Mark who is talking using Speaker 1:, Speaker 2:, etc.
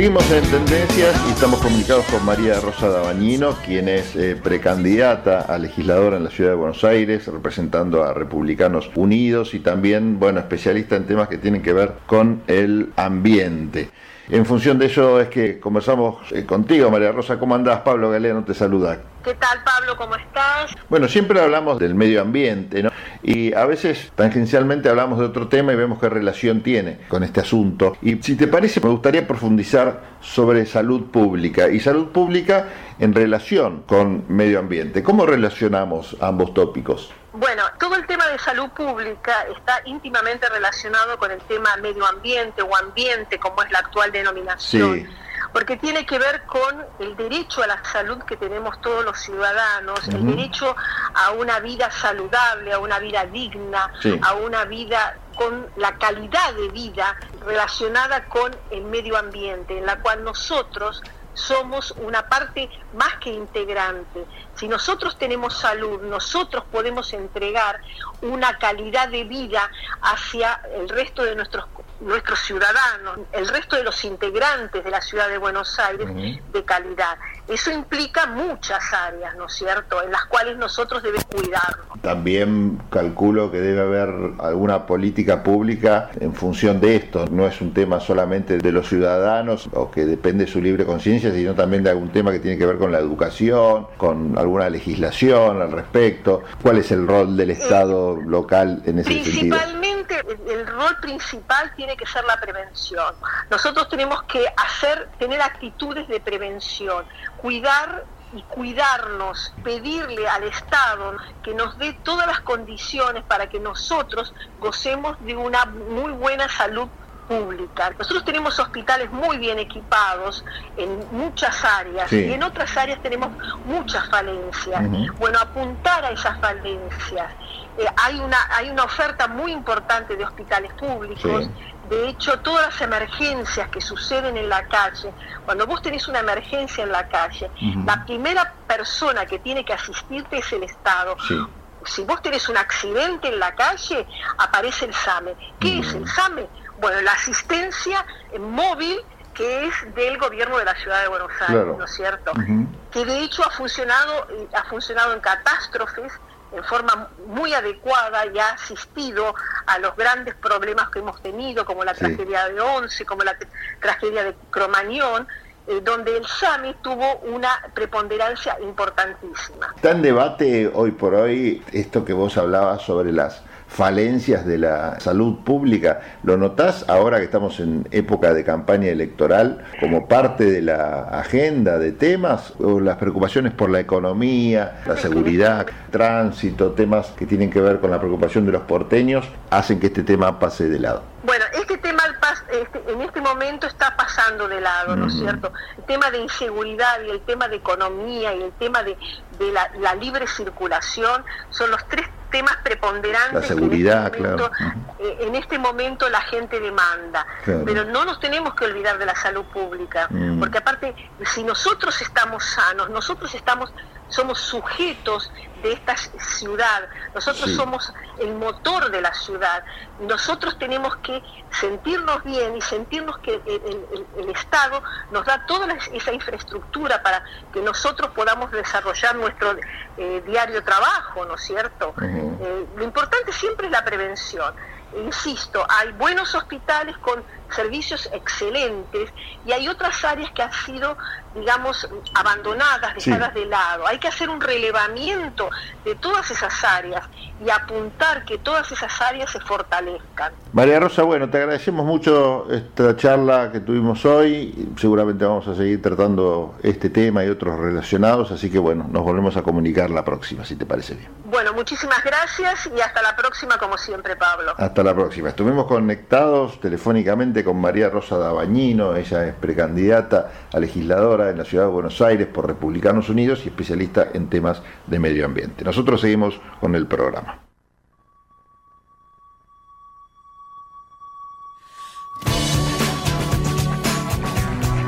Speaker 1: Seguimos en Tendencias y estamos comunicados con María Rosa Dabañino, quien es eh, precandidata a legisladora en la ciudad de Buenos Aires, representando a Republicanos Unidos y también, bueno, especialista en temas que tienen que ver con el ambiente. En función de ello es que conversamos eh, contigo, María Rosa. ¿Cómo andás? Pablo Galeano te saluda.
Speaker 2: ¿Qué tal, Pablo? ¿Cómo estás?
Speaker 1: Bueno, siempre hablamos del medio ambiente, ¿no? Y a veces tangencialmente hablamos de otro tema y vemos qué relación tiene con este asunto. Y si te parece, me gustaría profundizar sobre salud pública y salud pública en relación con medio ambiente. ¿Cómo relacionamos ambos tópicos?
Speaker 2: Bueno, todo el tema de salud pública está íntimamente relacionado con el tema medio ambiente o ambiente, como es la actual denominación. Porque tiene que ver con el derecho a la salud que tenemos todos los ciudadanos, el derecho a una vida saludable, a una vida digna, a una vida con la calidad de vida relacionada con el medio ambiente, en la cual nosotros somos una parte más que integrante. Si nosotros tenemos salud, nosotros podemos entregar una calidad de vida hacia el resto de nuestros nuestros ciudadanos, el resto de los integrantes de la ciudad de Buenos Aires de calidad. Eso implica muchas áreas, ¿no es cierto?, en las cuales nosotros debemos cuidarnos.
Speaker 1: También calculo que debe haber alguna política pública en función de esto. No es un tema solamente de los ciudadanos o que depende de su libre conciencia, sino también de algún tema que tiene que ver con la educación, con alguna legislación al respecto. ¿Cuál es el rol del Estado local en ese
Speaker 2: sentido? el rol principal tiene que ser la prevención. Nosotros tenemos que hacer, tener actitudes de prevención, cuidar y cuidarnos, pedirle al Estado que nos dé todas las condiciones para que nosotros gocemos de una muy buena salud pública. Nosotros tenemos hospitales muy bien equipados en muchas áreas y en otras áreas tenemos muchas falencias. Bueno, apuntar a esas falencias eh, hay, una, hay una oferta muy importante de hospitales públicos. De hecho, todas las emergencias que suceden en la calle, cuando vos tenés una emergencia en la calle, la primera persona que tiene que asistirte es el Estado. Si vos tenés un accidente en la calle, aparece el SAME. ¿Qué es el SAME? Bueno, la asistencia móvil que es del gobierno de la ciudad de Buenos Aires, ¿no es cierto? Que de hecho ha funcionado, eh, ha funcionado en catástrofes, en forma muy adecuada y ha asistido a los grandes problemas que hemos tenido, como la tragedia de Once, como la tragedia de Cromañón, eh, donde el SAMI tuvo una preponderancia importantísima.
Speaker 1: Está en debate hoy por hoy esto que vos hablabas sobre las falencias de la salud pública. ¿Lo notás ahora que estamos en época de campaña electoral como parte de la agenda de temas o las preocupaciones por la economía, la seguridad, tránsito, temas que tienen que ver con la preocupación de los porteños, hacen que este tema pase de lado?
Speaker 2: Bueno, en este momento está pasando de lado, ¿no es cierto? El tema de inseguridad y el tema de economía y el tema de, la, libre circulación son los tres temas preponderantes
Speaker 1: la seguridad,
Speaker 2: en, este momento, eh, en este momento la gente demanda. Pero no nos tenemos que olvidar de la salud pública, mm. porque aparte, si nosotros estamos sanos, nosotros estamos somos sujetos de esta ciudad, nosotros somos el motor de la ciudad, nosotros tenemos que sentirnos bien y sentirnos que el, Estado nos da toda esa infraestructura para que nosotros podamos desarrollar nuestro eh, diario trabajo, ¿no es cierto? Eh, lo importante siempre es la prevención. Insisto, hay buenos hospitales con servicios excelentes y hay otras áreas que han sido, digamos, abandonadas, dejadas de lado. Hay que hacer un relevamiento de todas esas áreas y apuntar que todas esas áreas se fortalezcan.
Speaker 1: María Rosa, bueno, te agradecemos mucho esta charla que tuvimos hoy. Seguramente vamos a seguir tratando este tema y otros relacionados, así que bueno, nos volvemos a comunicar la próxima, si te parece bien.
Speaker 2: Bueno, muchísimas gracias y hasta la próxima, como siempre, Pablo.
Speaker 1: Hasta la próxima. Estuvimos conectados telefónicamente con María Rosa Dabañino, ella es precandidata a legisladora en la ciudad de Buenos Aires por Republicanos Unidos y especialista en temas de medio ambiente. Nosotros seguimos con el programa.